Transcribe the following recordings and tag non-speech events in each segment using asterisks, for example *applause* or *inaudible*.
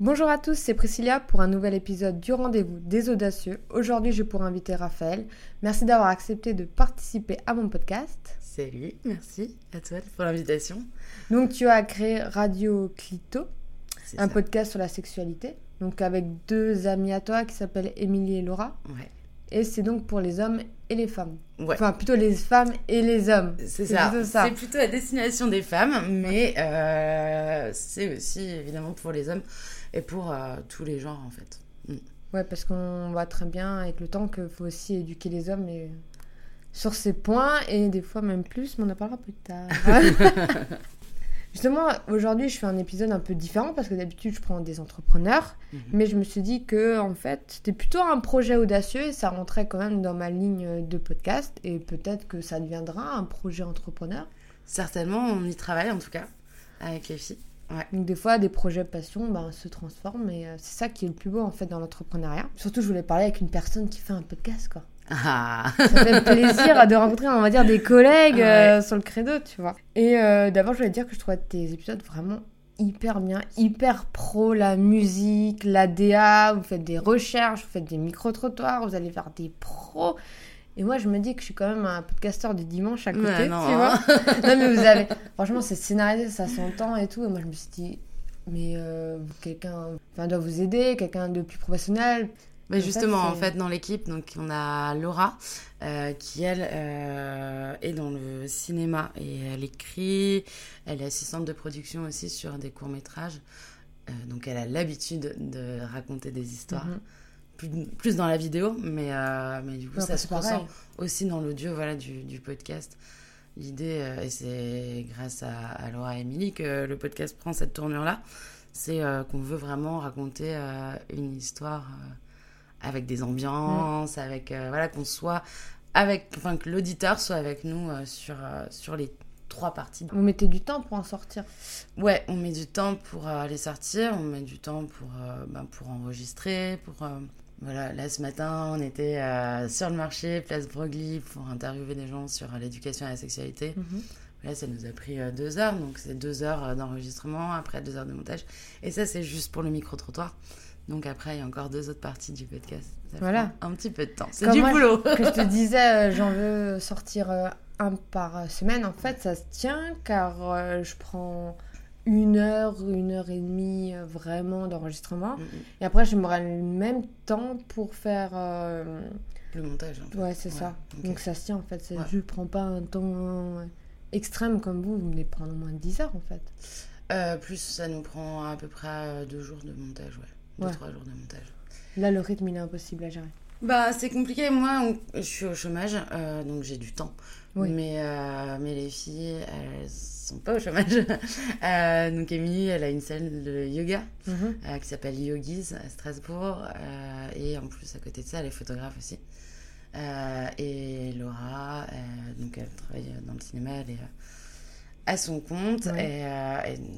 Bonjour à tous, c'est Priscilla pour un nouvel épisode du rendez-vous des audacieux. Aujourd'hui, je pour inviter Raphaël. Merci d'avoir accepté de participer à mon podcast. Salut, merci à toi pour l'invitation. Donc, tu as créé Radio Clito, un ça. podcast sur la sexualité. Donc, avec deux amis à toi qui s'appellent Émilie et Laura. Ouais. Et c'est donc pour les hommes et les femmes. Ouais. Enfin, plutôt les femmes et les hommes. C'est ça. C'est plutôt à destination des femmes, mais euh, c'est aussi évidemment pour les hommes et pour euh, tous les genres en fait. Ouais, parce qu'on voit très bien avec le temps qu'il faut aussi éduquer les hommes et... sur ces points et des fois même plus, mais on en parlera plus tard. *laughs* Justement, aujourd'hui, je fais un épisode un peu différent parce que d'habitude, je prends des entrepreneurs, Mhm. mais je me suis dit que en fait, c'était plutôt un projet audacieux et ça rentrait quand même dans ma ligne de podcast et peut-être que ça deviendra un projet entrepreneur. Certainement, on y travaille en tout cas avec les filles. Donc des fois, des projets passion ben, se transforment et euh, c'est ça qui est le plus beau en fait dans l'entrepreneuriat. Surtout, je voulais parler avec une personne qui fait un podcast, quoi. Ah. Ça fait *laughs* plaisir de rencontrer, on va dire, des collègues euh, sur le credo, tu vois. Et euh, d'abord, je voulais dire que je trouvais tes épisodes vraiment hyper bien, hyper pro, la musique, la DA, vous faites des recherches, vous faites des micro-trottoirs, vous allez faire des pros. Et moi, je me dis que je suis quand même un podcasteur du dimanche à côté, Ouais, tu non, vois. hein. *laughs* non, mais vous avez... Franchement, c'est scénarisé, ça s'entend et tout. Et moi, je me suis dit, mais euh, quelqu'un enfin, doit vous aider, quelqu'un de plus professionnel. Mais En justement, en fait, dans l'équipe, donc on a Laura euh, qui elle euh, est dans le cinéma et elle écrit. Elle est assistante de production aussi sur des courts métrages. donc elle a l'habitude de raconter des histoires. Mhm. Plus, plus dans la vidéo, mais, euh, mais du coup Ouais, ça après, se ressent aussi dans l'audio voilà, du, du podcast. L'idée, euh, et c'est grâce à, à Laura et Émilie que le podcast prend cette tournure-là, c'est euh, qu'on veut vraiment raconter une histoire avec des ambiances, avec euh, voilà qu'on soit avec, enfin que l'auditeur soit avec nous sur sur les trois parties. Vous mettez du temps pour en sortir. Ouais, on met du temps pour euh, les sortir, on met du temps pour euh, ben, pour enregistrer, pour euh, voilà, là ce matin, on était euh, sur le marché, place Broglie, pour interviewer des gens sur euh, l'éducation à la sexualité. Là, ça nous a pris euh, deux heures, donc c'est deux heures d'enregistrement, après deux heures de montage. Et ça, c'est juste pour le micro-trottoir. Donc après, il y a encore deux autres parties du podcast. Ça Voilà. un petit peu de temps. C'est du moi, boulot. que je te *laughs* disais, j'en veux sortir un par semaine. En fait, ça se tient car je prends une heure, une heure et demie euh, vraiment d'enregistrement. Mm, mm. Et après, j'aimerais le même temps pour faire. euh, Le montage. un peu. Ouais, c'est Ouais, ça. Donc ça se tient en fait. Ouais. Je ne prends pas un temps euh, extrême comme vous. Vous me les prendre au moins 10 heures en fait. Euh, plus, ça nous prend à peu près deux jours de montage, ouais. Deux, Ouais. trois jours de montage. Là, le rythme, il est impossible à gérer. Bah, c'est compliqué. Moi, on- je suis au chômage, donc j'ai du temps. Oui. Mais, euh, mais les filles, elles sont pas au chômage. *laughs* Euh, donc, Émilie, elle a une salle de yoga Mhm. euh, qui s'appelle Yogis à Strasbourg. et en plus, à côté de ça, elle est photographe aussi. Et Laura, donc elle travaille dans le cinéma, elle est à son compte. Ouais. Et, et ouais,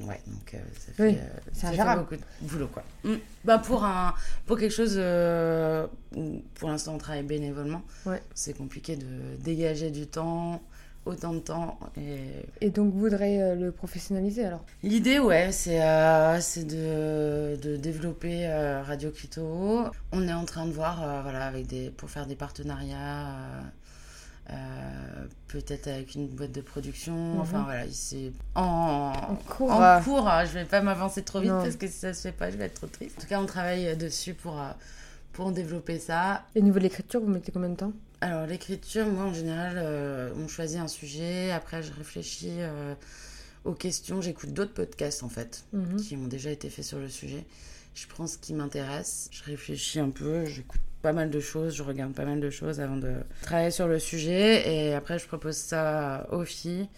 donc euh, ça fait, Oui, euh, ça fait beaucoup de boulot, quoi. Mm. Bah, pour, un, pour quelque chose euh, où pour l'instant on travaille bénévolement, Ouais. c'est compliqué de dégager du temps, autant de temps. Et Et donc, vous voudrez euh, le professionnaliser alors? L'idée, ouais, c'est euh, c'est de, de développer euh, Radio Clito. On est en train de voir, euh, voilà, avec des, pour faire des partenariats, euh, peut-être avec une boîte de production. Mhm. Enfin, voilà, c'est en, En cours, en cours, hein, je vais pas m'avancer trop vite Non. parce que si ça se fait pas, je vais être trop triste. En tout cas, on travaille dessus pour, euh, pour développer ça. Et au niveau de l'écriture, vous mettez combien de temps? Alors, l'écriture, moi, en général, euh, on choisit un sujet. Après, je réfléchis euh, aux questions. J'écoute d'autres podcasts, en fait, Mhm. qui ont déjà été faits sur le sujet. Je prends ce qui m'intéresse. Je réfléchis un peu. J'écoute pas mal de choses. Je regarde pas mal de choses avant de travailler sur le sujet. Et après, je propose ça aux filles.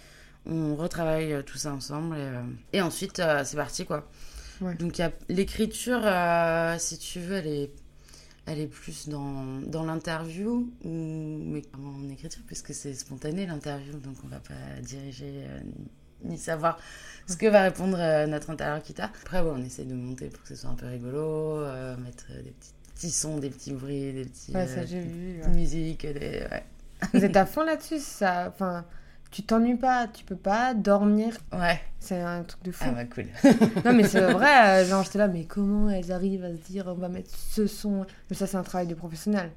On retravaille euh, tout ça ensemble. Et, euh, et ensuite, euh, c'est parti, quoi. Ouais. Donc, l'écriture, euh, si tu veux, elle est elle est plus dans, dans l'interview ou mais en écriture puisque c'est spontané l'interview donc on va pas diriger euh, ni savoir ce que va répondre euh, notre interlocuteur. Après ouais, on essaie de monter pour que ce soit un peu rigolo, mettre des petits, petits sons, des petits bruits, des petits Ouais, ça euh, j'ai vu. ouais. musiques, des ouais. Vous êtes à fond là-dessus ça... Enfin, tu t'ennuies pas, tu peux pas dormir. Ouais. C'est un truc de fou. Ah bah cool. *laughs* non mais c'est vrai, *laughs* euh, genre j'étais là, mais comment elles arrivent à se dire on va mettre ce son? Mais ça c'est un travail de professionnel.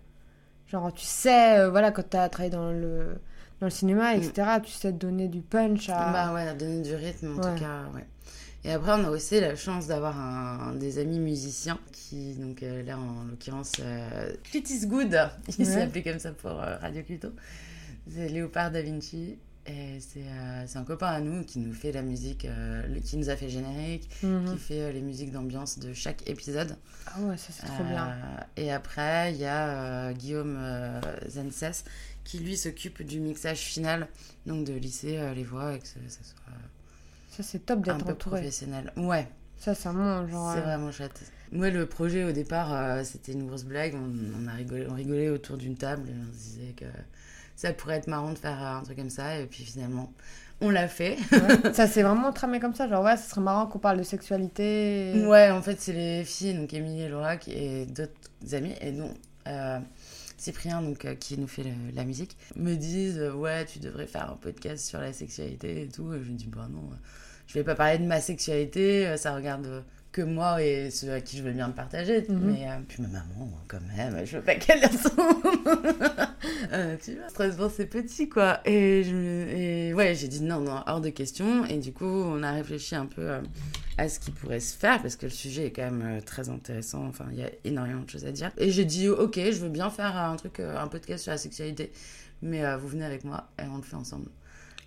Genre tu sais, euh, voilà, quand t'as travaillé dans le, dans le cinéma, etc., tu sais donner du punch à... Bah ouais, donner du rythme en Ouais. tout cas, ouais. Et après, on a aussi la chance d'avoir un, des amis musiciens qui, donc euh, là en l'occurrence, euh, Clitis Good, il Ouais. s'est appelé comme ça pour euh, Radio Clito. C'est Léopard Da Vinci. Et c'est euh, c'est un copain à nous qui nous fait la musique, qui nous a fait le générique, Mhm. qui fait les musiques d'ambiance de chaque épisode. Ah ouais, ça c'est trop bien. Et après, il y a Guillaume Zenses qui lui s'occupe du mixage final, donc de lisser les voix et que ça, ça soit Ça c'est top un d'être peu entouré. professionnel. Ouais, Ça c'est vraiment genre... c'est euh, vraiment chouette. Moi, le projet au départ, euh, c'était une grosse blague. On, on a rigolé, on rigolait autour d'une table et on se disait que ça pourrait être marrant de faire un truc comme ça. Et puis finalement, on l'a fait. ouais. *laughs* ça c'est vraiment tramé comme ça, genre ouais, ça serait marrant qu'on parle de sexualité. Ouais, en fait, c'est les filles, donc Émilie et Laura, qui- et d'autres amis, et dont euh, Cyprien, donc, euh, qui nous fait le- la musique, me disent euh, Ouais, tu devrais faire un podcast sur la sexualité et tout. Et je me dis Bah non, euh, je vais pas parler de ma sexualité, euh, ça regarde euh, que moi et ceux à qui je veux bien le partager. Mhm. Mais euh, puis ma maman, quand même, je veux pas qu'elle la. *laughs* Euh, tu vois, Strasbourg, c'est petit, quoi. Et, je, et ouais, j'ai dit non, non, hors de question. Et du coup, on a réfléchi un peu euh, à ce qui pourrait se faire, parce que le sujet est quand même très intéressant. Enfin, il y a énormément de choses à dire. Et j'ai dit, ok, je veux bien faire un truc, un podcast sur la sexualité, mais vous venez avec moi et on le fait ensemble.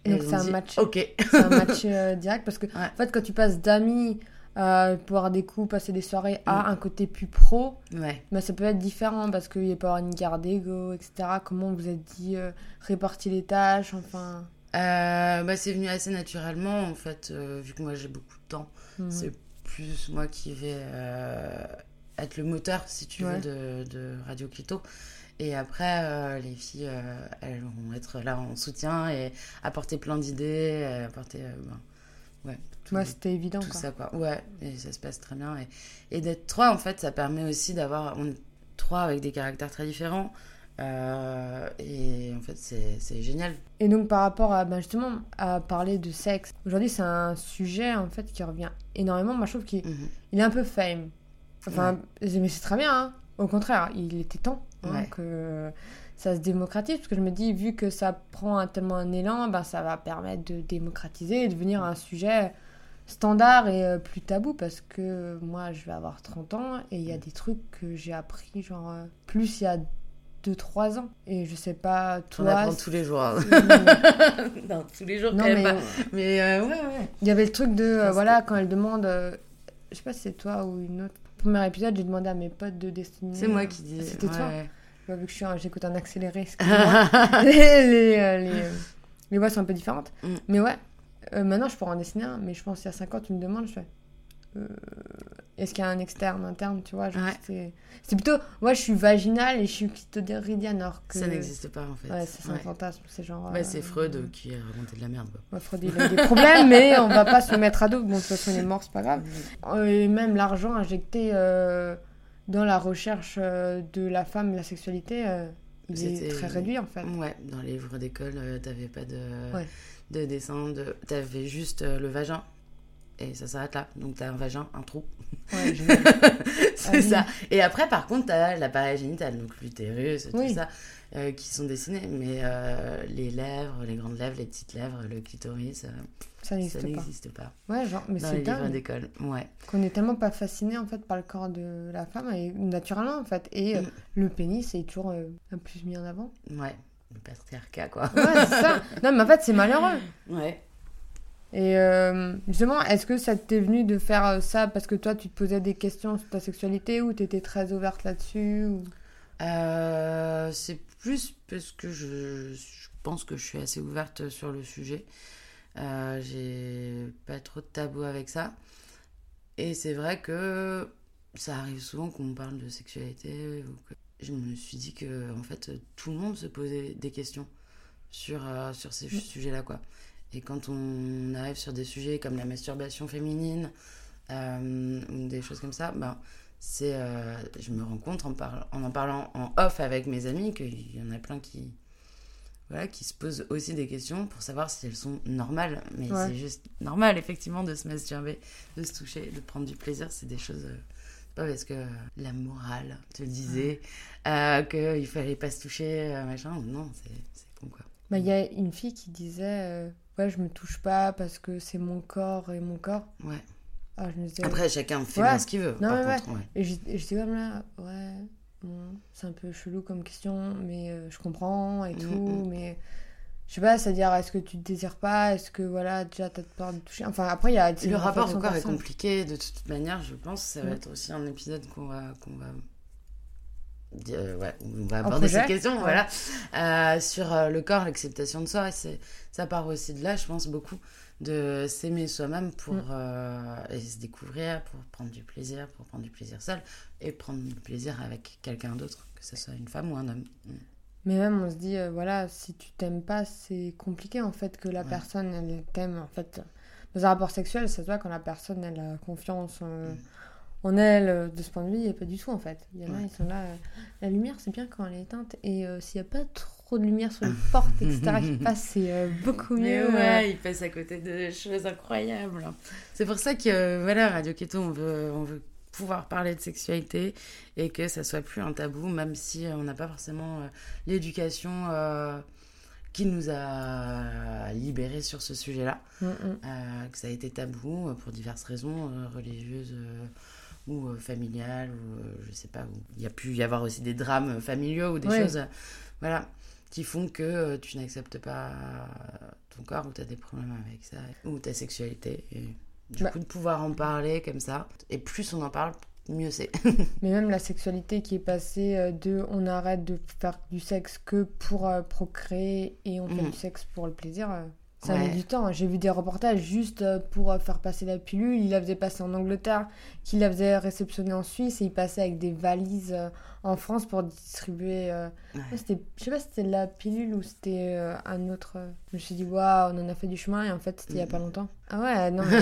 Donc c'est un match. Un euh, *laughs* direct parce que Ouais. en fait quand tu passes d'amis à boire des coups, passer des soirées à Mm. un côté plus pro, Ouais. bah, ça peut être différent parce qu'il n'y a pas une garde d'ego, etc. Comment vous êtes dit euh, répartir les tâches, enfin? Euh, bah, c'est venu assez naturellement, en fait, euh, vu que moi j'ai beaucoup de temps. mhm. C'est plus moi qui vais euh, être le moteur, si tu Ouais. veux, de, de Radio Clito. Et après, euh, les filles, euh, elles vont être là en soutien et apporter plein d'idées, euh, apporter euh, ben, ouais, tout, Moi c'était évident tout quoi. ça, quoi. Ouais, et ça se passe très bien. Et, et d'être trois, en fait, ça permet aussi d'avoir... On est trois avec des caractères très différents. et en fait, c'est génial. Et donc par rapport à bah, justement à parler de sexe, aujourd'hui c'est un sujet en fait qui revient énormément. Moi je trouve qu'il Mhm. il est un peu fame. Enfin, mais c'est très bien. hein. Au contraire, il était temps hein, Ouais. que ça se démocratise. Parce que je me dis, vu que ça prend un- tellement un élan, ben, ça va permettre de démocratiser et de devenir un sujet standard et euh, plus tabou. Parce que moi, je vais avoir 30 ans et il y a des trucs que j'ai appris, genre, euh, plus il y a 2-3 ans. Et je sais pas, On toi. apprend tous les jours. hein. *laughs* non, tous les jours, non, quand même mais pas. Mais euh, ouais, ouais. il y avait le truc de, euh, voilà, quand elle demande, euh, je sais pas si c'est toi ou une autre. Premier épisode, j'ai demandé à mes potes de Destiny. C'est moi qui dis. C'était toi ouais. Bah, vu que je suis j'écoute un accéléré, excuse-moi. *laughs* les, les, euh, les, euh, les voix sont un peu différentes. Mm. Mais ouais, euh, maintenant je pourrais en dessiner un, mais je pense qu'il y a 5 ans, tu me demandes, je fais. euh, Est-ce qu'il y a un externe, interne, tu vois Ouais. c'est- plutôt. Moi je suis vaginale et je suis clitoridienne, alors que. Ça n'existe pas en fait. Ouais, c'est un Ouais. fantasme. C'est genre. Ouais, euh, c'est Freud qui a raconté de la merde. Quoi. Ouais, Freud, il a des problèmes, mais on va pas se mettre à dos. Bon, de toute façon, il est mort, c'est pas grave. Euh, Et même l'argent injecté euh, dans la recherche euh, de la femme la sexualité, euh, il est très réduit en fait. Ouais, dans les livres d'école, euh, t'avais pas de, de dessin, de... t'avais juste euh, le vagin. Et ça s'arrête là. Donc t'as un vagin, un trou. Ouais, *laughs* c'est Ah oui. ça. Et après, par contre, t'as l'appareil génital, donc l'utérus, tout Oui. ça, euh, qui sont dessinés. Mais euh, les lèvres, les grandes lèvres, les petites lèvres, le clitoris, euh, ça n'existe pas. n'existe pas. Ouais, genre, mais c'est dingue d'école. Ouais. qu'on est tellement pas fasciné en fait par le corps de la femme, et, naturellement en fait. Et Mm. le pénis est toujours un plus mis en avant. Ouais. Le patriarcat, quoi. Ouais, c'est ça. *laughs* Non, mais en fait, c'est malheureux. Ouais. Et euh, justement, est-ce que ça t'est venu de faire euh, ça parce que toi, tu te posais des questions sur ta sexualité ou t'étais très ouverte là-dessus ou... Euh, c'est plus parce que je, je pense que je suis assez ouverte sur le sujet. Euh, j'ai pas trop de tabou avec ça. Et c'est vrai que ça arrive souvent qu'on parle de sexualité. Ou que... Je me suis dit que en fait tout le monde se posait des questions sur, sur ces Mm. sujets-là. quoi. Et quand on arrive sur des sujets comme la masturbation féminine euh, ou des choses comme ça, ben, c'est euh, je me rends compte en, parle- en en parlant en off avec mes amis qu'il y en a plein qui voilà, qui se posent aussi des questions pour savoir si elles sont normales. Mais Ouais. c'est juste normal, effectivement, de se masturber, de se toucher, de prendre du plaisir. C'est des choses. euh, c'est pas parce que la morale te disait euh, qu'il fallait pas se toucher, euh, machin. Non, c'est con, quoi. Bah, il y a une fille qui disait Ouais, je me touche pas parce que c'est mon corps et mon corps. Ouais. Ah, je me disais. Après, chacun fait Ouais. bien ce qu'il veut. Non, par mais contre, ouais. Et j'étais comme là, ouais, bon, c'est un peu chelou comme question, mais euh, je comprends et Mm, tout, mm. mais je sais pas, c'est-à-dire, est-ce que tu te désires pas? Est-ce que, voilà, déjà, t'as peur de toucher? Enfin, après, il y a... Le rapport au corps est compliqué de toute manière, je pense. Ça va Mm. être aussi un épisode qu'on va, qu'on va, euh, ouais, on va aborder cette question, ouais. voilà, Euh, sur euh, le corps, l'acceptation de soi. Et ça part aussi de là, je pense beaucoup, de s'aimer soi-même pour Mm. euh, et se découvrir, pour prendre du plaisir, pour prendre du plaisir seul et prendre du plaisir avec quelqu'un d'autre, que ce soit une femme ou un homme. Mm. Mais même, on se dit, voilà, si tu t'aimes pas, c'est compliqué, en fait, que la Ouais. personne, elle t'aime, en fait. Dans un rapport sexuel, ça se voit quand la personne, elle a confiance Mm. En elle, euh, de ce point de vue, et pas du tout, en fait. Il y en a, Ouais. ils sont là, euh, la lumière, c'est bien quand elle est éteinte, et euh, s'il y a pas trop de lumière sur les *laughs* portes, etc., qui passent, c'est euh, beaucoup Mais mieux. euh. ouais, il passe à côté de choses incroyables. C'est pour ça que, euh, voilà, Radio Keto, on veut, on veut pouvoir parler de sexualité et que ça soit plus un tabou, même si on n'a pas forcément euh, l'éducation euh, qui nous a libérés sur ce sujet-là. Mm, mm. Euh, que ça a été tabou pour diverses raisons euh, religieuses euh, ou euh, familiales ou euh, je sais pas où il y a pu y avoir aussi des drames familiaux ou des Ouais. choses voilà qui font que euh, tu n'acceptes pas ton corps ou tu as des problèmes avec ça ou ta sexualité et du Bah. coup de pouvoir en parler comme ça et plus on en parle mieux c'est *laughs* Mais même la sexualité qui est passée de on arrête de faire du sexe que pour procréer et on fait Mm. du sexe pour le plaisir, ça Ouais. met du temps. J'ai vu des reportages juste euh, pour euh, faire passer la pilule. Il la faisait passer en Angleterre, qu'il la faisait réceptionner en Suisse et il passait avec des valises euh, en France pour distribuer. Ouais. ouais, je sais pas si c'était la pilule ou c'était un autre. Je me suis dit, waouh, on en a fait du chemin et en fait c'était il y a pas longtemps. Ah ouais, non, mais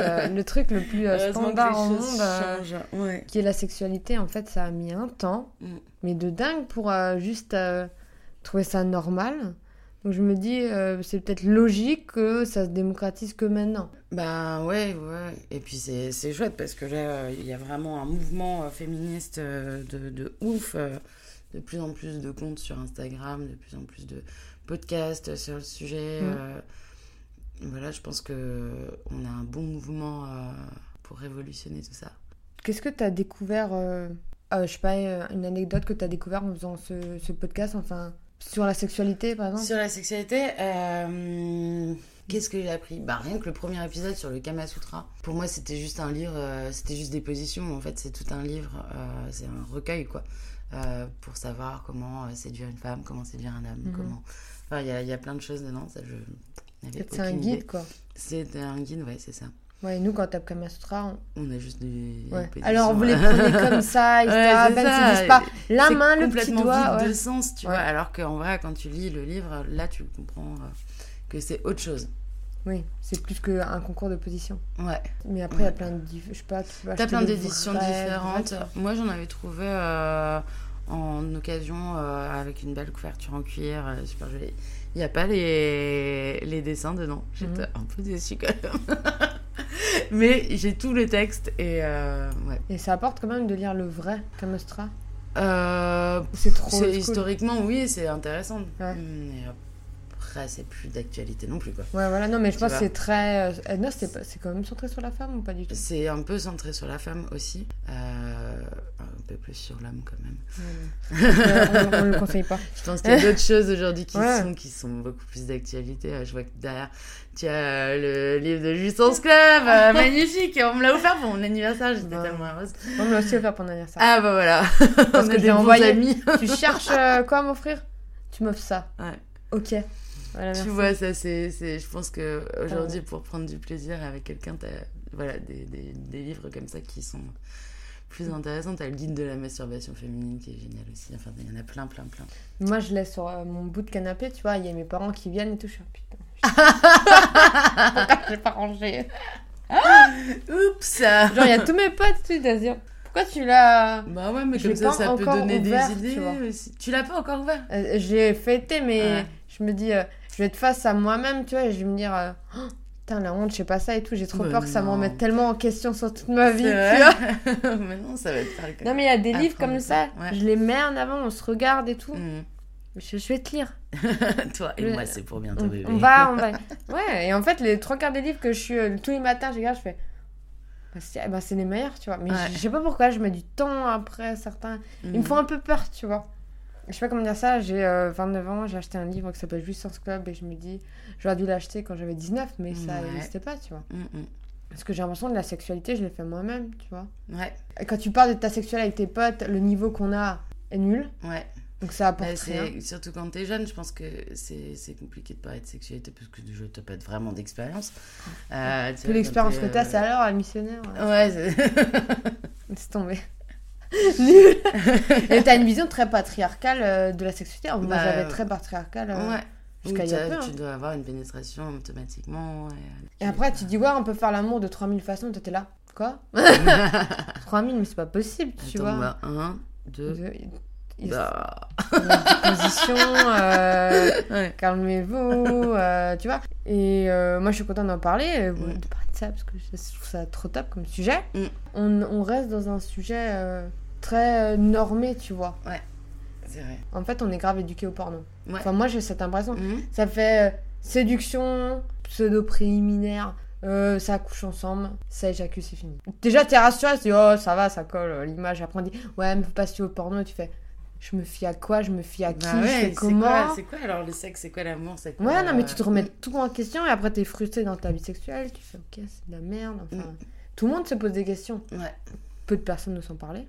euh, *laughs* le truc le plus standard au monde. euh, qui est la sexualité, en fait, ça a mis un temps, Mm. mais de dingue pour euh, juste trouver ça normal. Donc je me dis, euh, c'est peut-être logique que ça se démocratise que maintenant. Bah ouais, ouais. Et puis c'est chouette parce que là, euh, il y a vraiment un mouvement euh, féministe de, de ouf. De plus en plus de comptes sur Instagram, de plus en plus de podcasts sur le sujet. Mm. Voilà, je pense que on a un bon mouvement pour révolutionner tout ça. Qu'est-ce que tu as découvert, je sais pas, une anecdote que tu as découvert en faisant ce, ce podcast, enfin, sur la sexualité par exemple Sur la sexualité, euh, qu'est-ce que j'ai appris? Bah rien que le premier épisode sur le Kama Sutra. Pour moi, c'était juste un livre, euh, c'était juste des positions. En fait, c'est tout un livre, euh, c'est un recueil quoi, pour savoir comment séduire une femme, comment séduire un homme, Mhm. comment. Enfin, il y a, il y a plein de choses dedans. Ça, je n'avais C'est un guide, idée. quoi. C'est un guide, ouais, c'est ça. Ouais, nous, quand t'as Kama Sutra, on... On a juste des. ouais. Alors, vous les prenez *laughs* comme ça, etc. Ouais, c'est peine ça. pas la c'est main, le petit complètement doigt. vide ouais. de sens, tu Ouais. vois. Alors qu'en vrai, quand tu lis le livre, là, tu comprends euh, que c'est autre chose. Oui, c'est plus qu'un concours de position. Ouais. Mais après, il y a plein de... diff- Je sais pas, tu acheter plein d'éditions différentes. Moi, j'en avais trouvé euh, en occasion euh, avec une belle couverture en cuir, euh, super jolie. Il n'y a pas les, les dessins dedans. J'étais Mhm. un peu déçue quand même. *laughs* Mais j'ai tout le texte et euh, ouais. Et ça apporte quand même de lire le vrai Kama Sutra Euh, c'est trop historiquement, oui, c'est intéressant. Ouais. Mais après, c'est plus d'actualité non plus, quoi. Ouais, voilà, non, mais je Tu pense que c'est très. euh, non, c'est c'est quand même centré sur la femme ou pas du tout? C'est un peu centré sur la femme aussi. Euh, un peu plus sur l'homme quand même. *laughs* Ouais, on, on le conseille pas. Je pense qu'il y a d'autres choses aujourd'hui qui, Ouais. sont, qui sont beaucoup plus d'actualité. Euh, Je vois que derrière, tu as le livre de Jouissance Club, euh, *laughs* magnifique. On me l'a offert pour mon anniversaire, j'étais Ouais. tellement heureuse. On me l'a aussi offert pour mon anniversaire. Ah bah voilà, Parce *laughs* On que a j'ai envoyé. amis. Tu cherches euh, quoi à m'offrir? Tu m'offres ça. Ouais. Ok. Voilà. Tu vois, ça c'est, je pense que aujourd'hui pour prendre du plaisir avec quelqu'un, t'as voilà des, des, des livres comme ça qui sont plus intéressants. T'as le guide de la masturbation féminine qui est génial aussi. Enfin, il y en a plein, plein, plein. Moi, je laisse sur euh, mon bout de canapé, tu vois. Il y a mes parents qui viennent et tout. Je suis ah, putain. *laughs* Pourquoi j'ai pas rangé? Oups. Genre, il y a tous mes potes, tu sais, Pourquoi tu l'as. Bah ouais, mais Je comme ça, ça peut donner ouvert, des tu idées vois. aussi. Tu l'as pas encore ouvert? Euh, je l'ai fêté, mais Ouais. je me dis, euh, je vais être face à moi-même, tu vois, et je vais me dire, euh, Oh, putain, la honte, je sais pas ça et tout. J'ai trop Mais peur que ça me remette tellement en question sur toute ma vie, tu vois. *laughs* mais non, ça va faire Non, mais il y a des livres comme ça, ça, ouais. je les mets en avant, on se regarde et tout. Mm. Je, je vais te lire. *laughs* Toi et Je- moi, c'est pour bientôt On, bébé. on va, on va. *laughs* Ouais, et en fait, les trois quarts des livres que je suis euh, tous les matins, je regarde, je fais. Bah, c'est eh ben, c'est les meilleurs, tu vois. Mais Ouais. je, je sais pas pourquoi, je mets du temps après certains. Ils me Mm. font un peu peur, tu vois. Je sais pas comment dire ça, j'ai euh, 29 ans, j'ai acheté un livre qui s'appelle Jouissance Club et je me dis, j'aurais dû l'acheter quand j'avais 19, mais ça Ouais. n'existait pas, tu vois. Mm, mm. Parce que j'ai l'impression que la sexualité, je l'ai fait moi-même, tu vois. Ouais, Et quand tu parles de ta sexualité avec tes potes, le niveau qu'on a est nul, ouais. donc ça apporte rien. surtout quand t'es jeune, je pense que c'est compliqué de parler de sexualité parce que déjà t'as pas vraiment d'expérience. Euh, vois, l'expérience que t'as, euh, c'est alors, la missionnaire. ouais. C'est- *laughs* tomber. *laughs* Nul. Et t'as une vision très patriarcale euh, de la sexualité. Moi, Bah, j'avais euh, très patriarcale. euh, ouais. Jusqu'à y a peu, hein. Tu dois avoir une pénétration automatiquement. Et après, tu dis, ouais, on peut faire l'amour de 3000 façons. Toi, t'es là. Quoi? *laughs* 3000, mais c'est pas possible, tu Attends, vois. bah, un, deux. Je- il- Bah. positions, euh, Ouais. calmez-vous, euh, tu vois. Et euh, moi, je suis contente d'en parler, Mm. de parler de ça, parce que je trouve ça trop top comme sujet. Mm. On, on reste dans un sujet très euh, normé, tu vois. C'est vrai. En fait, on est grave éduqué au porno. Ouais. Enfin, moi, j'ai cette impression. Mhm. Ça fait euh, séduction, pseudo-préliminaire, euh, ça couche ensemble, ça éjacule, c'est fini. Déjà, t'es rassuré, tu dis, oh, ça va, ça colle, l'image. Après, on dit, ouais, mais faut pas se au porno. Et tu fais, je me fie à quoi Je me fie à qui Bah Je ouais, fais c'est comment quoi, c'est quoi alors le sexe C'est quoi l'amour C'est quoi, Ouais, non, mais tu te remets tout en question et après, t'es frustré dans ta vie sexuelle. Tu fais, ok, c'est de la merde. Enfin, Mm. tout le monde se pose des questions. Ouais. Peu de personnes ne s'en parler.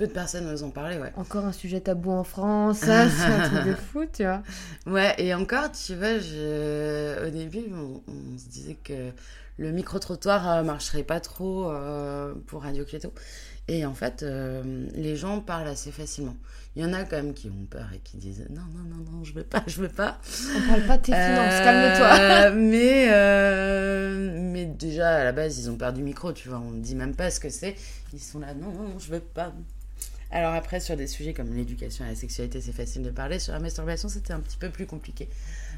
Peu de personnes osent en parler, ouais. Encore un sujet tabou en France, c'est un truc de fou, tu vois. *laughs* Ouais, et encore, tu vois, je... au début, on, on se disait que le micro-trottoir euh, marcherait pas trop euh, pour Radio Cléto. Et en fait, euh, les gens parlent assez facilement. Il y en a quand même qui ont peur et qui disent non, non, non, non, je veux pas, je veux pas. On parle pas de tes finances, Euh, calme-toi. *laughs* mais, euh, mais déjà, à la base, ils ont perdu du micro, tu vois. On ne dit même pas ce que c'est. Ils sont là, non, non, non, je veux pas. Alors après, sur des sujets comme l'éducation et la sexualité, c'est facile de parler. Sur la masturbation, c'était un petit peu plus compliqué.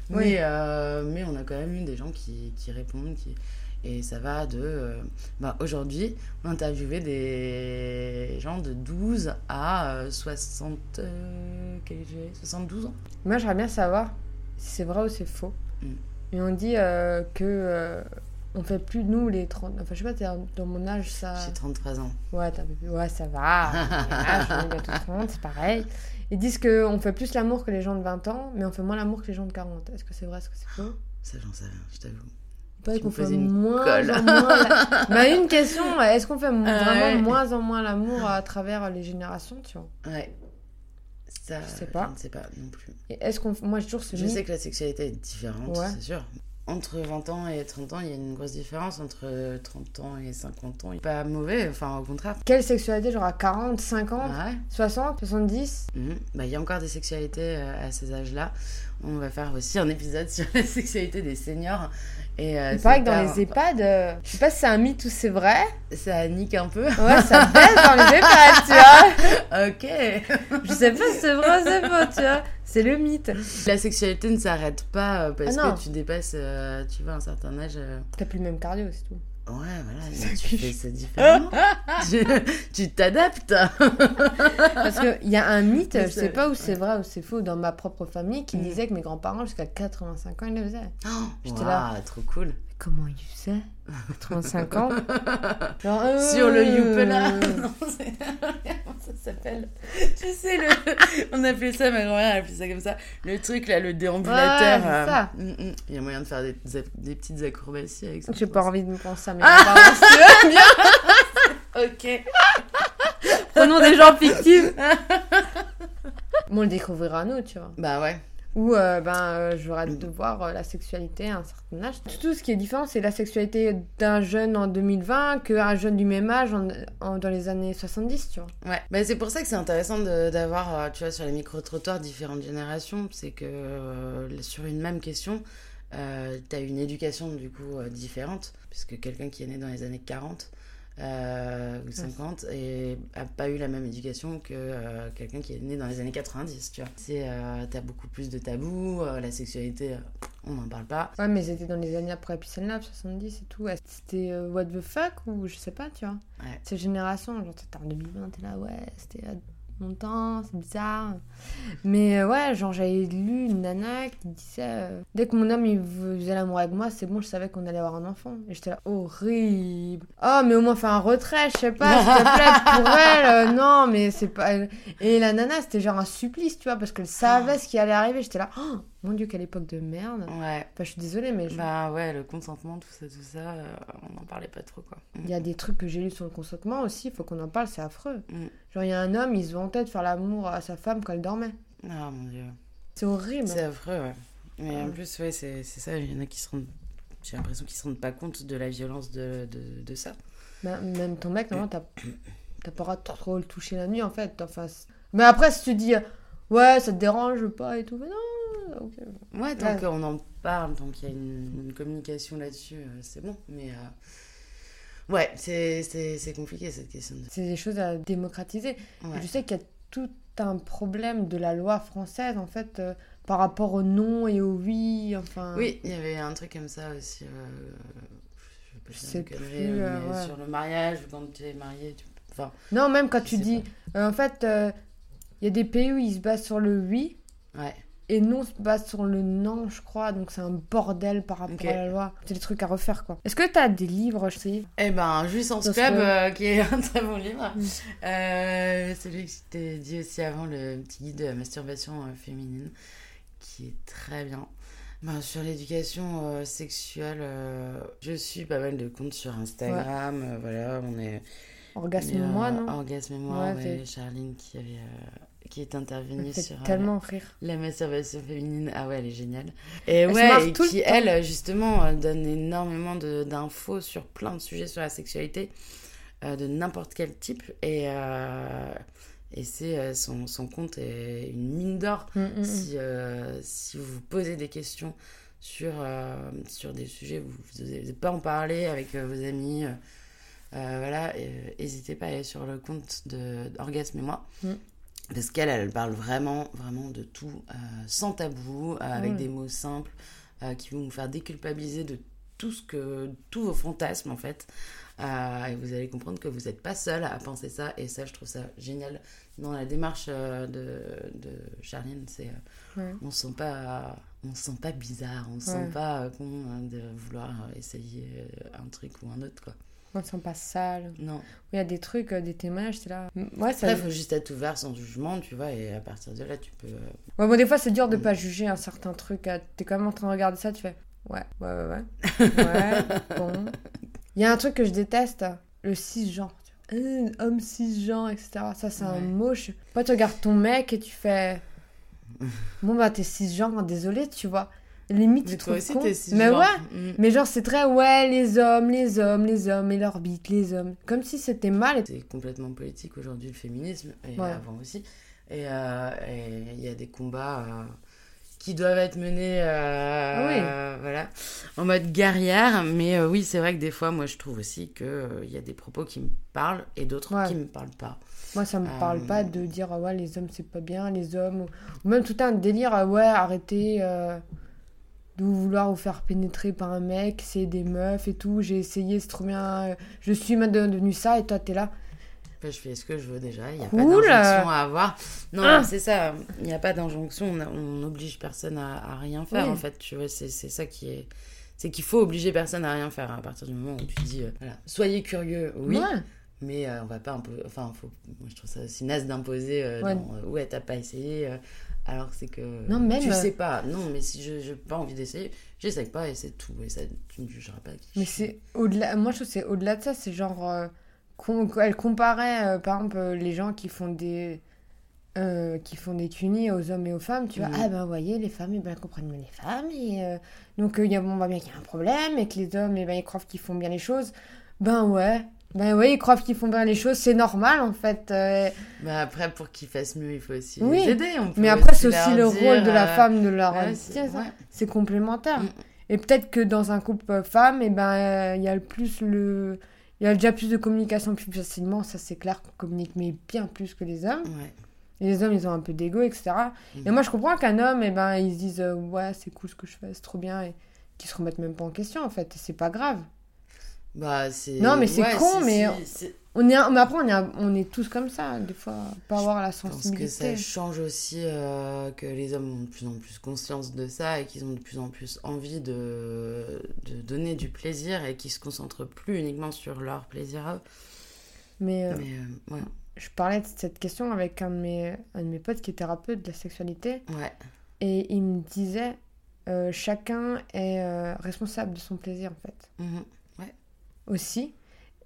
Mais, Oui. euh, mais on a quand même eu des gens qui, qui répondent. Qui... Et ça va de... euh, bah, Aujourd'hui, on a interviewé des gens de 12 à euh, 60... euh, quel âge j'ai? 72 ans. Moi, j'aimerais bien savoir si c'est vrai ou c'est faux. Mm. Et on dit euh, que euh, on fait plus nous les 30. Enfin, je sais pas, dans mon âge, ça. J'ai 33 ans. Ouais, peu plus- ouais, ça va. *laughs* Je suis bientôt 30, c'est pareil. Ils disent qu'on fait plus l'amour que les gens de 20 ans, mais on fait moins l'amour que les gens de 40. Est-ce que c'est vrai, est-ce que c'est faux? *gasps* Ça, j'en sais rien, je t'avoue. Tu qu'on fait moins colle. en moins. la- *laughs* bah, une question, est-ce qu'on fait Ah vraiment ouais. moins en moins l'amour à travers les générations, tu vois? Ouais. Ça, Je sais pas. Je ne sais pas non plus. Et est-ce qu'on. Moi, toujours ce Je sais que la sexualité est différente, Ouais. c'est sûr. Entre 20 ans et 30 ans, il y a une grosse différence. Entre 30 ans et 50 ans, il n'est pas mauvais, enfin au contraire. Quelle sexualité, genre à 40, 50, Ouais. 60, 70 Mhm. Bah, il y a encore des sexualités euh, à ces âges-là. On va faire aussi un épisode sur la sexualité des seniors. Et, euh, Il c'est paraît que dans les EHPAD, euh, je sais pas si c'est un mythe ou c'est vrai. Ça nique un peu. Ouais, ça baisse dans les *laughs* EHPAD, tu vois. ok. Je sais pas si c'est vrai ou c'est faux, tu vois. C'est le mythe. La sexualité ne s'arrête pas euh, parce Ah que tu dépasses, euh, tu vois, un certain âge. euh, T'as plus le même cardio, c'est tout. Ouais, voilà, mais tu fais ça différemment. *laughs* tu t'adaptes. Parce qu'il y a un mythe, je sais pas où c'est vrai ou c'est faux, dans ma propre famille, qui Mm. disait que mes grands-parents, jusqu'à 85 ans, ils le faisaient. J'étais Waouh, là. trop cool. Comment ils faisaient? 85 ans *laughs* Genre, euh, Sur le Youpela. *laughs* Non, c'est- Comment *laughs* ça s'appelle Tu sais, le... on appelait ça, ma grand-mère appelait ça comme ça. Le truc là, le déambulateur. Ouais, ça. mm, mm. Il y a moyen de faire des, des petites acrobaties avec ça. J'ai pas envie de me penser à mes veux, bien. Ok. Prenons des gens fictifs. Bon, on le découvrira nous, tu vois. Bah ouais. Ou euh, ben, euh, je arrêter de voir euh, la sexualité à un certain âge. Tout ce qui est différent, c'est la sexualité d'un jeune en 2020 qu'un jeune du même âge dans les années 70, tu vois. Ouais, bah, c'est pour ça que c'est intéressant d'avoir, tu vois, sur les micro-trottoirs différentes générations. C'est que sur une même question, euh, tu as une éducation du coup différente. Puisque quelqu'un qui est né dans les années 40 euh, ou 50 et a pas eu la même éducation que euh, quelqu'un qui est né dans les années 90, tu vois. C'est, euh, t'as beaucoup plus de tabous, euh, la sexualité, euh, on n'en parle pas. Ouais, mais c'était dans les années après Peace and Love, 70 et tout. C'était what the fuck ou je sais pas, tu vois. Ouais. Cette génération, genre t'es en 2020, t'es là, ouais, c'était longtemps, c'est bizarre. Mais euh, ouais, genre j'avais lu une nana qui disait euh, dès que mon homme il faisait l'amour avec moi, c'est bon, je savais qu'on allait avoir un enfant. Et j'étais là, horrible. Oh, mais au moins fais un retrait, je sais pas, s'il te plaît, pour *laughs* elle. euh, non, mais c'est pas. Et la nana, c'était genre un supplice, tu vois, parce qu'elle savait ce qui allait arriver. J'étais là, oh, mon dieu, quelle époque de merde. Ouais. Enfin, je suis désolée, mais je- Bah ouais, le consentement, tout ça, tout ça, euh, on n'en parlait pas trop, quoi. il y a des trucs que j'ai lus sur le consentement aussi, il faut qu'on en parle, c'est affreux. Mm. Genre, il y a un homme, il se vantait de faire l'amour à sa femme quand elle dormait. Ah mon dieu. C'est horrible. C'est affreux, ouais. Mais en plus, ouais, c'est ça, il y en a qui se rendent... J'ai l'impression qu'ils se rendent pas compte de la violence de, de, de ça. Bah, même ton mec, normalement, t'as pas le droit de trop le toucher la nuit, en fait. Enfin, mais après, si tu dis, ouais, ça te dérange pas et tout, mais non, ok. Ouais, tant Ouais. qu'on en parle, tant qu'il y a une, une communication là-dessus, euh, c'est bon. Mais euh, ouais, c'est compliqué cette question. De... C'est des choses à démocratiser. Ouais. Je sais qu'il y a tout un problème de la loi française, en fait, euh, par rapport au non et au oui, enfin... Oui, il y avait un truc comme ça aussi. euh, je pas sais mais ouais. sur le mariage, quand tu es marié, tu... enfin, Non, même quand tu dis... en fait, il y a des pays où ils se basent sur le oui, ouais. Et non se base sur le non, je crois. Donc c'est un bordel par rapport à la loi. C'est des trucs à refaire, quoi. Est-ce que t'as des livres, je sais? Eh ben, Jouissance Club, que- euh, qui est un très bon livre. Mm. Euh, celui que je t'ai dit aussi avant, le petit guide de la masturbation euh, féminine, qui est très bien. Ben, sur l'éducation euh, sexuelle, euh, je suis pas mal de comptes sur Instagram. euh, voilà, on est. Orgasme on euh, moi, non? Orgasme et moi, Ouais, ouais, Charline qui avait. Euh, qui est intervenue fait sur euh, tellement rire. la masturbation féminine. Ah ouais, elle est géniale. Et Elle ouais, et qui, elle, justement, euh, donne énormément d'infos sur plein de sujets sur la sexualité, euh, de n'importe quel type. Et, euh, et c'est euh, son, son compte est une mine d'or. Mm, mm, mm. Si, euh, si vous vous posez des questions sur, euh, sur des sujets, vous n'osez pas en parler avec euh, vos amis. euh, euh, voilà, n'hésitez pas à aller sur le compte de d'Orgasme et moi. Parce qu'elle, elle parle vraiment, vraiment de tout, euh, sans tabou, euh, avec des mots simples, euh, qui vont vous faire déculpabiliser de tout ce que, tous vos fantasmes en fait. Et vous allez comprendre que vous n'êtes pas seul à penser ça. Et ça, je trouve ça génial dans la démarche de, de Charline. C'est, Ouais. on se sent pas, on se sent pas bizarre, on se Ouais. sent pas con hein, de vouloir essayer un truc ou un autre quoi. On ne sent pas sale. Non. Il y a des trucs, euh, des témoignages, c'est là. Ouais, ça... Après, il faut juste être ouvert sans jugement, tu vois, et à partir de là, tu peux. euh, ouais, bon, des fois, c'est dur de pas juger un certain truc. euh, T'es quand même en train de regarder ça, tu fais ouais, ouais, ouais, ouais. *laughs* ouais, bon. Il y a un truc que je déteste, le cisgenre. Euh, homme cisgenre, etc. Ça, c'est un mot. Je... Pas tu regardes ton mec et tu fais. *laughs* Bon, bah, t'es cisgenre, désolé, tu vois. Limite, Mais tu trouves aussi, con. si Mais genre, ouais, mm. mais genre, c'est très, ouais, les hommes, les hommes, les hommes, et leur bite, les hommes. Comme si c'était mal. C'est complètement politique aujourd'hui le féminisme, et Ouais. avant aussi. Et euh, et il y a des combats euh, qui doivent être menés euh, Ah oui. voilà, en mode guerrière. Mais oui, c'est vrai que des fois, moi, je trouve aussi qu'il y a des propos qui me parlent et d'autres Ouais. qui me parlent pas. Moi, ça me parle Euh, pas de dire, euh, ouais, les hommes, c'est pas bien, les hommes. Ou, même tout un délire, euh, ouais, arrêtez euh, de vouloir vous faire pénétrer par un mec, c'est des meufs et tout. J'ai essayé, c'est trop bien. Je suis maintenant devenu ça et toi, t'es là. Enfin, je fais ce que je veux déjà, il n'y a Cool. pas d'injonction à avoir. Non, Ah. c'est ça, il n'y a pas d'injonction, on n'oblige personne à, à rien faire Oui. en fait, tu vois, c'est ça qui est... C'est qu'il faut obliger personne à rien faire à partir du moment où tu dis, euh, voilà, soyez curieux, oui, Ouais. mais euh, on va pas imposer, enfin, faut... moi je trouve ça aussi naze d'imposer, euh, Ouais. euh, ouais, t'as pas essayé, euh, alors c'est que Non, même, tu euh, sais pas, non, mais si je n'ai pas envie d'essayer, j'essaye pas et c'est tout, et ça, tu ne jugeras pas. qui Mais c'est au-delà. Moi, je trouve c'est au-delà de ça. C'est genre. euh, com- elle comparait, euh, par exemple, euh, les gens qui font des. euh, qui font des tunis aux hommes et aux femmes, tu vois, Mhm. ah ben vous voyez, les femmes, eh ben, elles comprennent mieux les femmes, et donc il y a, on voit bien qu'il y a un problème, et que les hommes, eh ben, ils croient qu'ils font bien les choses. Ben ouais, ben ouais, ils croient qu'ils font bien les choses, c'est normal en fait. euh, Bah après, pour qu'ils fassent mieux, il faut aussi Oui. les aider. on peut mais après, c'est aussi le rôle de la euh, femme de leur ouais, c'est- ouais. Complémentaire. Mm. Et peut-être que dans un couple femme, et ben, euh, il y a le plus le. Il y a déjà plus de communication plus facilement, ça c'est clair qu'on communique mais bien plus que les hommes. Ouais. Et les hommes, ils ont un peu d'ego, etc. Et Mhm. moi, je comprends qu'un homme, eh ben, ils se disent euh, ouais, c'est cool ce que je fais, c'est trop bien, et qu'ils se remettent même pas en question en fait. Et c'est pas grave. Bah, c'est. Non, mais c'est con, mais- On est, mais après, on est, on est tous comme ça, des fois, pas avoir la Je pense que sensibilité. ça change aussi euh, que les hommes ont de plus en plus conscience de ça et qu'ils ont de plus en plus envie de, de donner du plaisir et qu'ils se concentrent plus uniquement sur leur plaisir à eux. Mais euh, Mais euh, ouais, je parlais de cette question avec un de mes, un de mes potes qui est thérapeute de la sexualité, ouais, et il me disait euh, chacun est responsable de son plaisir en fait. Mhm. Aussi.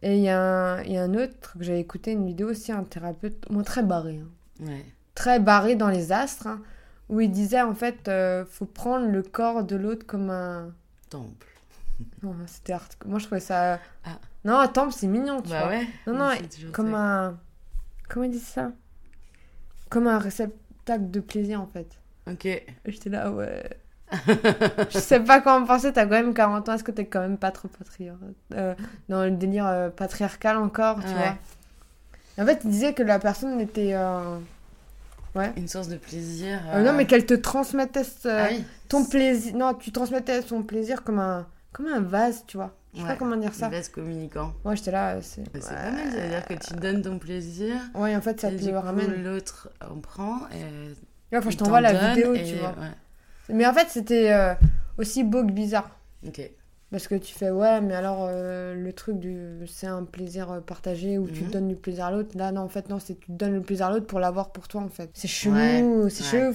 Et il y, un- y a un autre que j'avais écouté une vidéo aussi, un thérapeute, moi très barré, hein. ouais. très barré dans les astres, hein, où il disait en fait, euh, faut prendre le corps de l'autre comme un. Temple. *laughs* Non, c'était art... Moi je trouvais ça. Ah. Non, attends, c'est mignon, tu Bah vois. ouais. Non, non, Comme ça. un. Comment il dit ça? Comme un réceptacle de plaisir en fait. Ok. J'étais là, ouais. *laughs* je sais pas comment penser, t'as quand même 40 ans, est-ce que t'es quand même pas trop patriote euh, Dans le délire euh, patriarcal encore, tu Ouais. vois. En fait, il disait que la personne était. euh, Ouais. Une source de plaisir. Euh, non, mais qu'elle te transmettait Ah oui. ton plaisir. Non, tu transmettais son plaisir comme un, comme un vase, tu vois. Je sais pas Ouais. comment dire ça. Le vase communicant. Moi, j'étais là, euh, c'est. Ouais. pas mal, ça veut dire que tu donnes ton plaisir. Ouais, en fait, ça te le ramène. l'autre en prend et Ouais, Enfin, je t'envoie t'en la vidéo, et- tu vois. ouais. Mais en fait, c'était euh, aussi beau que bizarre. Ok. Parce que tu fais, ouais, mais alors euh, le truc du. C'est un plaisir euh, partagé où tu Mhm. donnes du plaisir à l'autre. Là, non, en fait, non, c'est tu donnes le plaisir à l'autre pour l'avoir pour toi, en fait. C'est chelou, Ouais, c'est ouais. chelou.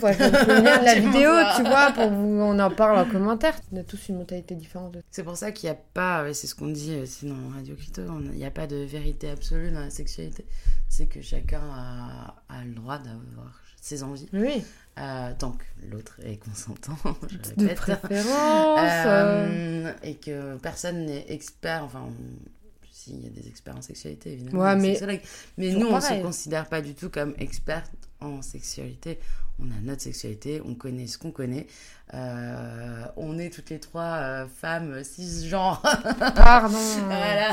Le lien *laughs* de la vidéo, tu vois, pour vous. On en parle en commentaire. On a tous une mentalité différente. C'est pour ça qu'il n'y a pas, ouais, c'est ce qu'on dit aussi dans Radio Clito, il n'y a pas de vérité absolue dans la sexualité. C'est que chacun a, a le droit d'avoir ses envies, Oui, euh, tant que l'autre est consentant, *laughs* je de répète. préférence. euh, et que personne n'est expert, enfin, s'il y a des experts en sexualité, évidemment. Ouais, mais mais nous, on pareil. se considère pas du tout comme experts en sexualité. On a notre sexualité, on connaît ce qu'on connaît. Euh, on est toutes les trois euh, femmes cisgenres, *laughs* Pardon. voilà,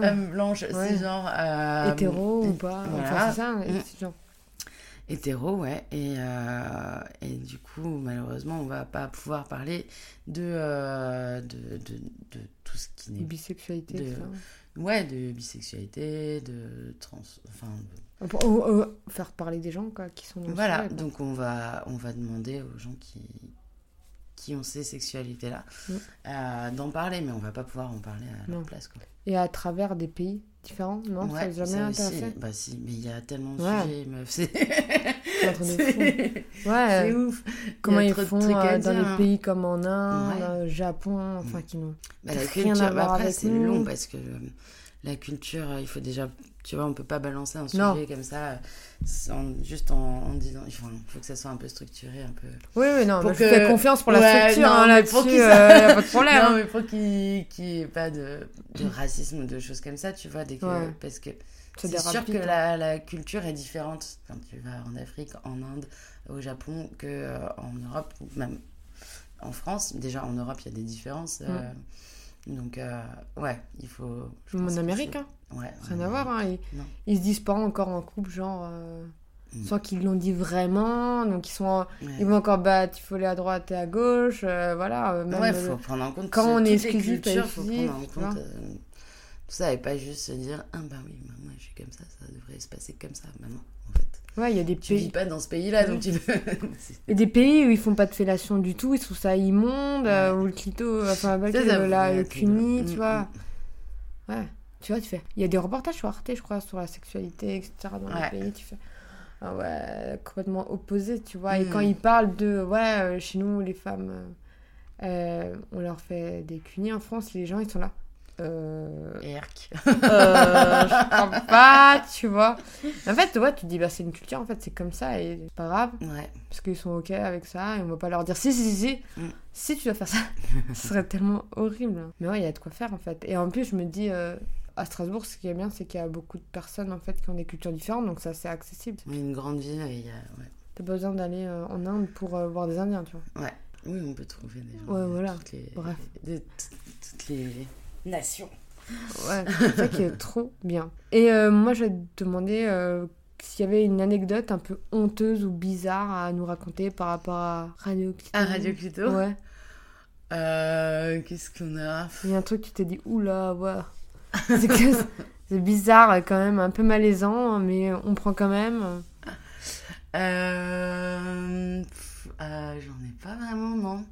femmes blanches Ouais. cisgenres. euh, Hétéro ou pas. Enfin, voilà. c'est ça. Mm. Hétéro, ouais. Et, euh, et du coup, malheureusement, on va pas pouvoir parler de, euh, de, de, de tout ce qui n'est Bisexualité, De-. Ouais, de bisexualité, de trans. Enfin, Pour- faire parler des gens quoi, qui sont voilà. Donc, on va, on va demander aux gens qui, qui ont ces sexualités-là Mm. euh, d'en parler, mais on va pas pouvoir en parler à leur Non. place. Quoi. Et à travers des pays différents, non Ça ouais, vous a jamais ça aussi. Bah, si, mais il y a tellement de Ouais. sujets, meuf. C'est *laughs* Ouais. euh, ouf. Comment Il ils font euh, dans les hein. pays comme en Inde, Ouais. euh, Japon, enfin qui n'ont Bah, la rien culture, à bah, voir après avec c'est long parce que euh, la culture, euh, il faut déjà, tu vois, on peut pas balancer un sujet Non. comme ça, euh, juste en, en disant, il faut, faut que ça soit un peu structuré, un peu. Oui, oui, non, Pour mais que- je fais confiance pour la Ouais, structure non, hein, là-dessus, pour qu'il n'y sa- a pas de problème. Non, hein. mais pour qu'il n'y ait pas de, de racisme ou de choses comme ça, tu vois, dès que, Ouais. parce que C'est sûr que la, la culture est différente quand tu vas en Afrique, en Inde, au Japon, que euh, en Europe ou même en France. Déjà en Europe, il y a des différences. euh, donc euh, ouais, il faut. en Amérique, hein. Ouais. Rien en à voir, hein. Ils, ils se disent pas encore en couple, genre. euh, Mm. Soit qu'ils l'ont dit vraiment, donc ils sont. en- Ouais. Ils vont encore battre, il faut aller à droite et à gauche, euh, voilà. euh, même ouais, le- faut prendre en compte quand on est exclusif, cultures, faut prendre en tu vois. compte euh, tout ça et pas juste se dire ah bah oui, bah, moi je suis comme ça, ça devrait se passer comme ça, maman. En fait, Ouais, il y a des tu vis pays. pas dans ce pays-là, donc tu veux. C'est- *laughs* Il y a des pays où ils font pas de fellation du tout, ils trouvent ça immonde, euh, où le clito, enfin, la- le cuni, Mm, tu mm, vois. Ouais, tu vois, tu fais. Il y a des reportages sur Arte, je crois, sur la sexualité, etc. dans Ouais. les pays, tu fais. Ah ouais, complètement opposé, tu vois. Et Mm. quand ils parlent de, ouais, euh, chez nous, les femmes, euh, euh, on leur fait des cunis en France, les gens, ils sont là. Euh, Erk. *laughs* euh, je crois pas, tu vois. En fait, ouais, tu te dis, bah, c'est une culture, en fait, c'est comme ça, et c'est pas grave, Ouais. parce qu'ils sont OK avec ça, et on va pas leur dire, si, si, si, si, Mm. si tu dois faire ça, *laughs* ce serait tellement horrible. Mais ouais, il y a de quoi faire, en fait. Et en plus, je me dis, euh, à Strasbourg, ce qui est bien, c'est qu'il y a beaucoup de personnes, en fait, qui ont des cultures différentes, donc ça, c'est accessible. Oui, une grande ville, il y a. Ouais. T'as pas besoin d'aller euh, en Inde pour euh, voir des Indiens, tu vois. Oui, on peut trouver des gens. Ouais, de voilà. Toutes les, Bref. de toutes les nations. Ouais, c'est ça qui est trop bien. Et euh, moi, je vais te demander s'il y avait une anecdote un peu honteuse ou bizarre à nous raconter par rapport à Radio Clito. À Radio Clito Ouais. Euh, Qu'est-ce qu'on a? Il y a un truc qui t'es dit, oula, ouais. *laughs* C'est bizarre quand même, un peu malaisant, mais on prend quand même. Euh, euh, J'en ai pas vraiment, non.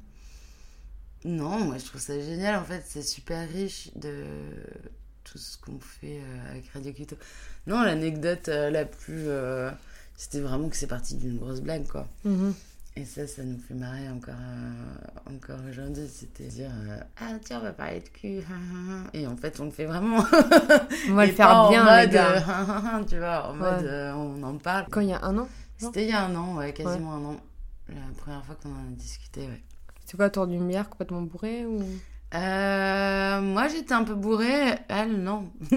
Non, moi je trouve ça génial. En fait, c'est super riche de tout ce qu'on fait euh, avec Radio Quito. Non, l'anecdote la plus. euh, C'était vraiment que c'est parti d'une grosse blague, quoi. Mhm. Et ça, ça nous fait marrer encore, euh, encore aujourd'hui. C'était dire euh, Ah, tiens, on va parler de cul. Et en fait, on le fait vraiment. *laughs* On va le faire bien, en les mode, gars. euh, tu vois, en Ouais. mode euh, on en parle. Quand il y a un an C'était il y a un an, ouais, quasiment un an. La première fois qu'on en a discuté, ouais. C'est quoi, tour d'une bière complètement bourré ou... Euh, moi, j'étais un peu bourrée. Elle, non. *laughs*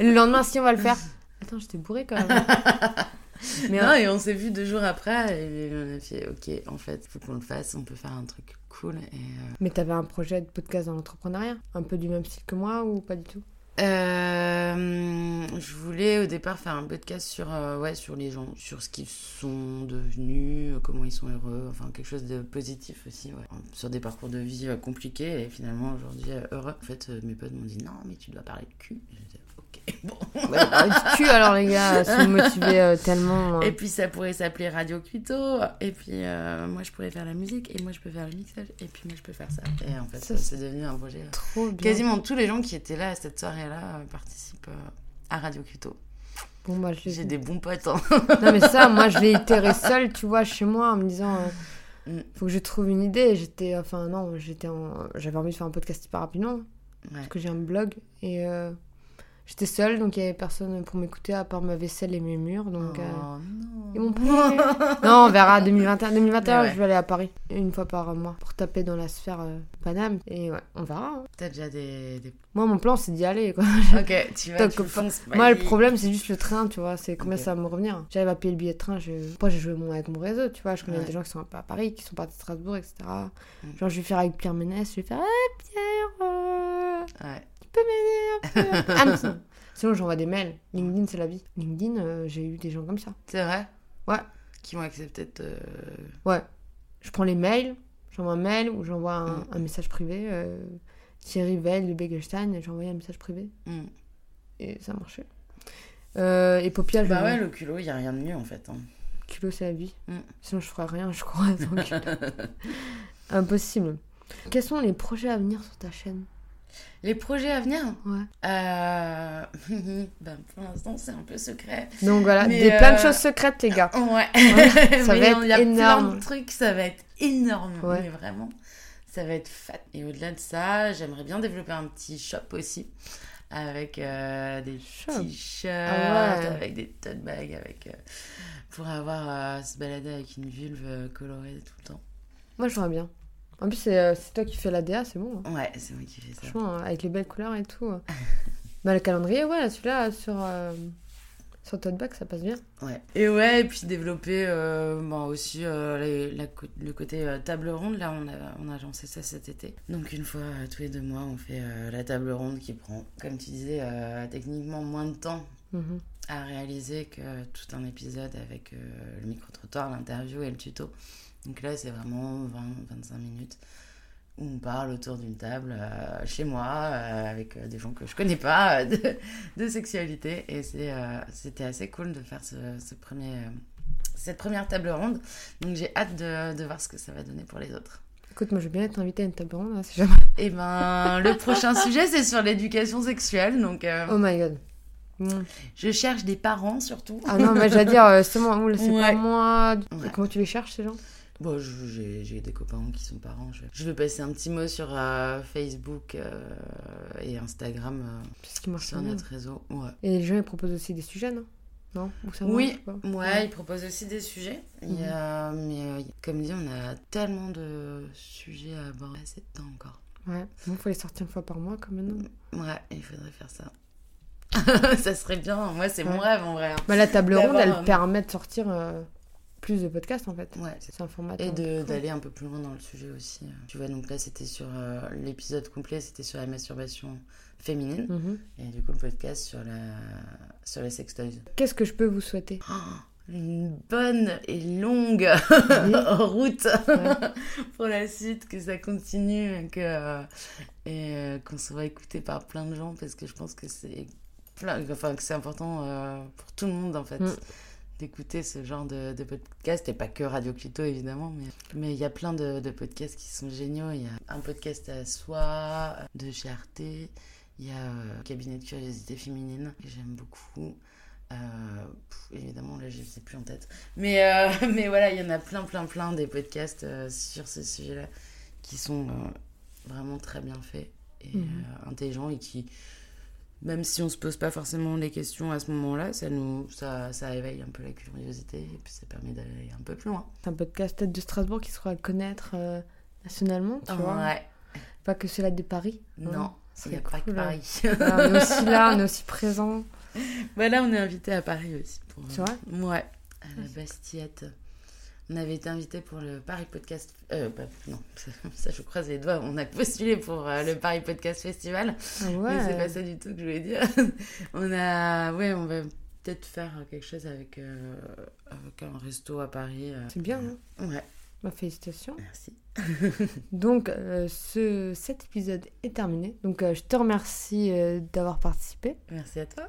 Le lendemain, si on va le faire. *laughs* Attends, j'étais bourré quand même. *laughs* Mais non, et on s'est vu deux jours après. Et on a fait Ok, en fait, faut qu'on le fasse. On peut faire un truc cool. Et, euh, Mais t'avais un projet de podcast dans l'entrepreneuriat? Un peu du même style que moi ou pas du tout? Euh, je voulais au départ faire un podcast sur, euh, ouais, sur les gens, sur ce qu'ils sont devenus, euh, comment ils sont heureux, enfin quelque chose de positif aussi, ouais. Sur des parcours de vie euh, compliqués et finalement aujourd'hui heureux. En fait, mes potes m'ont dit non, mais tu dois parler de cul. Bon. Ouais, bah, du cul alors les gars, me motivez euh, tellement. euh. Et puis ça pourrait s'appeler Radio Cuito. Et puis euh, moi je pourrais faire la musique et moi je peux faire le mixage et puis moi je peux faire ça. Et en fait Ça, c'est devenu un projet. euh, Trop bien. Quasiment tous les gens qui étaient là à cette soirée-là euh, participent à Radio Cuto. Bon, bah, J'ai des bons potes. hein. *laughs* Non, mais ça, moi, je l'ai itéré seule, tu vois, chez moi, en me disant, euh, Mm. faut que je trouve une idée. J'étais, enfin, non, j'étais en... j'avais envie de faire un podcast hyper rapidement, Ouais. parce que j'ai un blog, et euh, j'étais seule, donc il y avait personne pour m'écouter à part ma vaisselle et mes murs, donc. euh, Oh non. Ils m'ont *laughs* pris. non, on verra 2021. 2021, Mais ouais. je vais aller à Paris une fois par mois pour taper dans la sphère euh, Paname. Et ouais, on verra. hein. T'as déjà des. des- Moi, mon plan, c'est d'y aller. Quoi. *laughs* Ok, tu vas. Tu fonces. Moi, le problème, c'est juste le train, tu vois. C'est combien ça va me revenir. J'arrive à payer le billet de train. Je... Moi, j'ai joué mon... avec mon réseau, tu vois. Je connais Ouais. des gens qui sont pas à Paris, qui sont partis de Strasbourg, etc. Mm. Genre, je vais faire avec Pierre Ménès. Je vais faire Ah, Pierre, euh, Ouais. Tu peux m'aider un peu *laughs* Ah, mais sinon, sinon, j'envoie des mails. LinkedIn, c'est la vie. LinkedIn, euh, j'ai eu des gens comme ça. C'est vrai? Ouais. Qui vont accepter de. te- Ouais. Je prends les mails, j'envoie un mail ou j'envoie un, Mm. un message privé. euh, Thierry Veil de Begelstein, j'ai envoyé un message privé Hmm. et ça a marché. Euh, et Popia, je Bah ouais, le culot, y a rien de mieux en fait. hein. Culot, c'est la vie. Mm. Sinon, je ferais rien, je crois. *laughs* Impossible. Quels sont les projets à venir sur ta chaîne? Les projets à venir Ouais. euh... *laughs* ben, Pour l'instant, c'est un peu secret. Donc voilà, Mais, des plein de euh, choses secrètes, les gars. Ouais. Ouais, ça *laughs* Mais va il être y a plein énorme. de trucs, ça va être énorme. Ouais. Mais vraiment, ça va être fat. Et au-delà de ça, j'aimerais bien développer un petit shop aussi. Avec euh, des t-shirts, Ah ouais. avec des tote bags, avec, euh, pour avoir euh, se balader avec une vulve euh, colorée tout le temps. Moi, je vois bien. En plus, c'est euh, c'est toi qui fais la DA, c'est bon. hein. Ouais, c'est moi qui fais ça. Franchement, euh, avec les belles couleurs et tout. euh. *laughs* bah, le calendrier, ouais, celui-là, sur, euh, sur Tote Bag, ça passe bien. Ouais. Et ouais, et puis développer euh, bon, aussi euh, les- la co- le côté table ronde. Là, on a, on a lancé ça cet été. Donc, une fois tous les deux mois, on fait la table ronde qui prend, comme tu disais, techniquement moins de temps Mhm. à réaliser que tout un épisode avec le micro-trottoir, l'interview et le tuto. Donc là, c'est vraiment 20-25 minutes où on parle autour d'une table euh, chez moi euh, avec euh, des gens que je connais pas de, de sexualité. Et c'était assez cool de faire ce, ce premier, cette première table ronde. Donc j'ai hâte de, de voir ce que ça va donner pour les autres. Écoute, moi, je veux bien être invitée à une table ronde, là, si jamais. *laughs* Et ben, le prochain sujet, c'est sur l'éducation sexuelle. Donc euh, Oh my god. Bon. je cherche des parents surtout. Ah non, mais j'allais dire, euh, c'est moi, c'est pas moi. Ouais. Comment tu les cherches, ces gens? Bon, j'ai des copains qui sont parents. Je, je vais passer un petit mot sur euh, Facebook euh, et Instagram euh, C'est ce qui marche sur bien. notre réseau. Ouais. Et les gens, ils proposent aussi des sujets, non? Non? Oui, marche ouais, ils proposent aussi des sujets. Il Mhm. a- mais comme dit, on a tellement de sujets à aborder, c'est temps encore. Ouais. Bon, faut les sortir une fois par mois, comme maintenant. Ouais, il faudrait faire ça. *laughs* ça serait bien. Moi, c'est mon rêve en vrai. hein. Bah, la table *laughs* ronde, elle permet de sortir plus de podcasts en fait. Ouais. C'est un format. Et d'aller un peu plus loin dans le sujet aussi. Tu vois, donc là, c'était sur euh, l'épisode complet, c'était sur la masturbation féminine. Mhm. Et du coup, le podcast sur, la... sur les sextoys. Qu'est-ce que je peux vous souhaiter? Oh, une bonne et longue Oui. *laughs* route Ouais. *laughs* pour la suite, que ça continue et que euh, et euh, qu'on soit écouté par plein de gens parce que je pense que c'est enfin que c'est important euh, pour tout le monde en fait. Mm. D'écouter ce genre de, de podcast. Et pas que Radio Clito évidemment mais mais il y a plein de, de podcasts qui sont géniaux. Il y a un podcast à soi de chez Arte. Il y a euh, Cabinet de curiosité féminine que j'aime beaucoup. Euh, pff, évidemment là je sais plus en tête. Mais euh, *laughs* mais voilà il y en a plein plein plein des podcasts sur ce sujet là qui sont vraiment très bien faits et Mhm. intelligents et qui même si on se pose pas forcément les questions à ce moment-là, ça nous ça, ça éveille un peu la curiosité et puis ça permet d'aller un peu plus loin. C'est un podcast peut-être de Strasbourg qui sera à connaître euh, nationalement, tu vois. ouais. Pas que celui-là de Paris. hein. Non, Ce il n'y a serait pas que cool, Paris. Ah, on est aussi là, on est aussi présent. *laughs* voilà, on est invité à Paris aussi. Pour, C'est vrai? Ouais, à la c'est Bastillette. On avait été invité pour le Paris Podcast. Euh, bah, non, *laughs* ça, ça, je croise les doigts. On a postulé pour euh, le Paris Podcast Festival. Ah Mais c'est pas ouais. ça du tout que je voulais dire. *laughs* on a. Ouais, on va peut-être faire quelque chose avec, euh, avec un resto à Paris. euh. C'est bien, hein Ouais, Bah, félicitations. merci. *laughs* Donc, ce, cet épisode est terminé. Donc, je te remercie d'avoir participé. Merci à toi.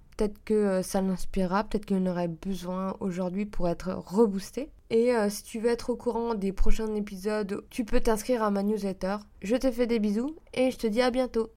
Peut-être que euh, ça l'inspirera, peut-être qu'il en aurait besoin aujourd'hui pour être reboosté. Et euh, si tu veux être au courant des prochains épisodes, tu peux t'inscrire à ma newsletter. Je te fais des bisous et je te dis à bientôt.